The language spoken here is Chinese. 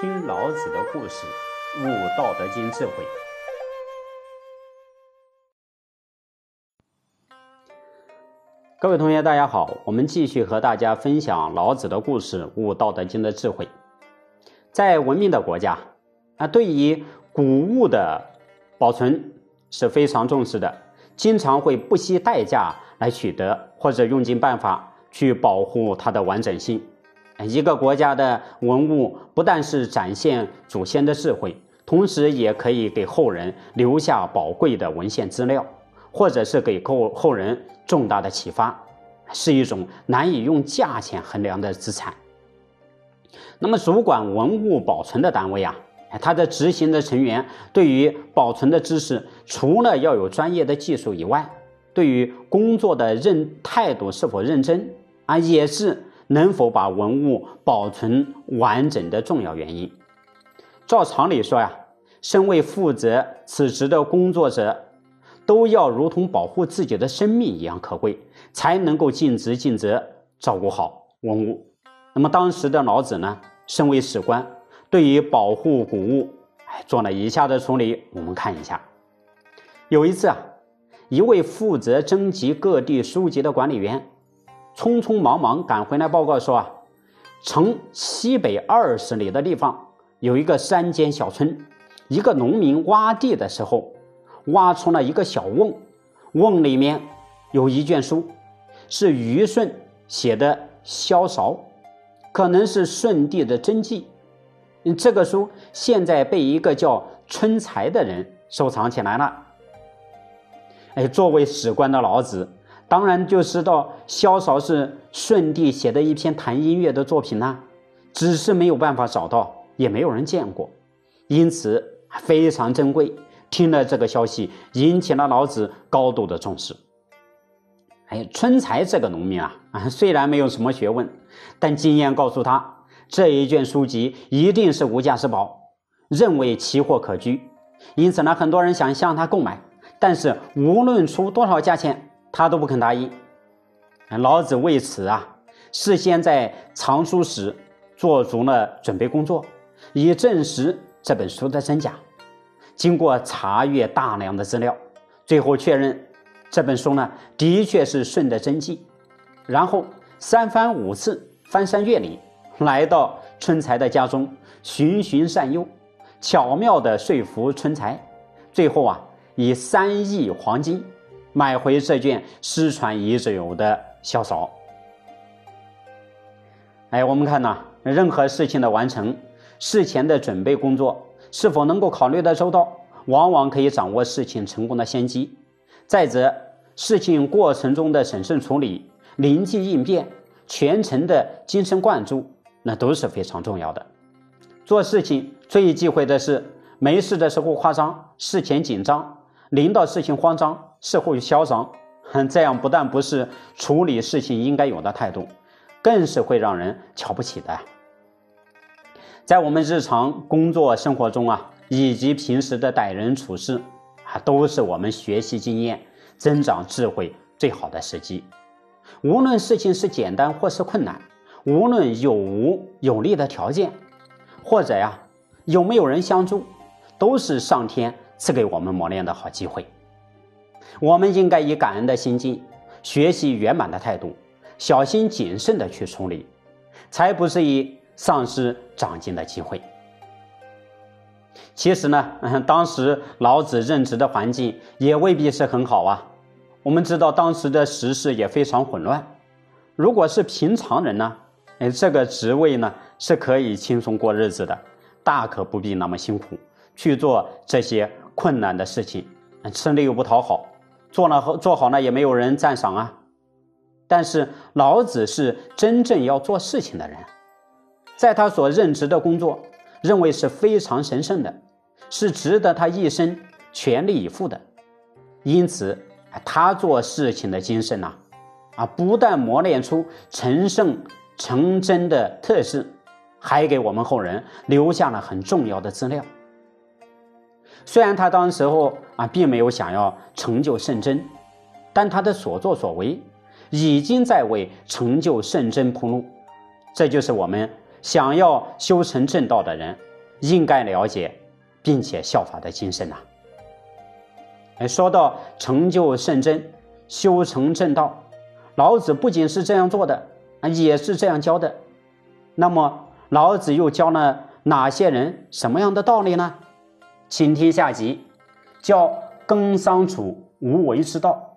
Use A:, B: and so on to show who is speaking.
A: 听老子的故事，悟《道德经》智慧。各位同学，大家好，我们继续和大家分享老子的故事，悟《道德经》的智慧。在文明的国家，啊，对于古物的保存是非常重视的，经常会不惜代价来取得，或者用尽办法去保护它的完整性。一个国家的文物不但是展现祖先的智慧，同时也可以给后人留下宝贵的文献资料，或者是给后后人重大的启发，是一种难以用价钱衡量的资产。那么，主管文物保存的单位啊，它的执行的成员对于保存的知识，除了要有专业的技术以外，对于工作的认态度是否认真啊，也是。能否把文物保存完整的重要原因？照常理说呀，身为负责此职的工作者，都要如同保护自己的生命一样可贵，才能够尽职尽责照顾好文物。那么当时的老子呢，身为史官，对于保护古物，哎，做了以下的处理。我们看一下，有一次啊，一位负责征集各地书籍的管理员。匆匆忙忙赶回来报告说啊，城西北二十里的地方有一个山间小村，一个农民挖地的时候，挖出了一个小瓮，瓮里面有一卷书，是虞舜写的《萧韶》，可能是舜帝的真迹。这个书现在被一个叫春才的人收藏起来了。哎，作为史官的老子。当然就知道萧韶是舜帝写的一篇谈音乐的作品呢，只是没有办法找到，也没有人见过，因此非常珍贵。听了这个消息，引起了老子高度的重视。哎，春才这个农民啊，啊虽然没有什么学问，但经验告诉他，这一卷书籍一定是无价之宝，认为奇货可居，因此呢，很多人想向他购买，但是无论出多少价钱。他都不肯答应，老子为此啊，事先在藏书室做足了准备工作，以证实这本书的真假。经过查阅大量的资料，最后确认这本书呢，的确是舜的真迹。然后三番五次翻山越岭，来到春才的家中，循循善诱，巧妙地说服春才，最后啊，以三亿黄金。买回这卷失传已久的《萧韶》。哎，我们看呐，任何事情的完成，事前的准备工作是否能够考虑的周到，往往可以掌握事情成功的先机。再者，事情过程中的审慎处理、灵机应变、全程的精神贯注，那都是非常重要的。做事情最忌讳的是没事的时候夸张，事前紧张。临到事情慌张，事后嚣张，哼 这样不但不是处理事情应该有的态度，更是会让人瞧不起的。在我们日常工作生活中啊，以及平时的待人处事啊，都是我们学习经验、增长智慧最好的时机。无论事情是简单或是困难，无论有无有利的条件，或者呀有没有人相助，都是上天。赐给我们磨练的好机会，我们应该以感恩的心境，学习圆满的态度，小心谨慎的去处理，才不至于丧失长进的机会。其实呢，当时老子任职的环境也未必是很好啊。我们知道当时的时事也非常混乱。如果是平常人呢，哎，这个职位呢是可以轻松过日子的，大可不必那么辛苦去做这些。困难的事情，吃力又不讨好，做了好做好了也没有人赞赏啊。但是老子是真正要做事情的人，在他所任职的工作，认为是非常神圣的，是值得他一生全力以赴的。因此，他做事情的精神呐，啊，不但磨练出成圣成真的特质，还给我们后人留下了很重要的资料。虽然他当时候啊，并没有想要成就圣真，但他的所作所为，已经在为成就圣真铺路。这就是我们想要修成正道的人应该了解并且效法的精神呐。哎，说到成就圣真、修成正道，老子不仅是这样做的啊，也是这样教的。那么，老子又教了哪些人什么样的道理呢？请听下集，叫耕桑处无为之道。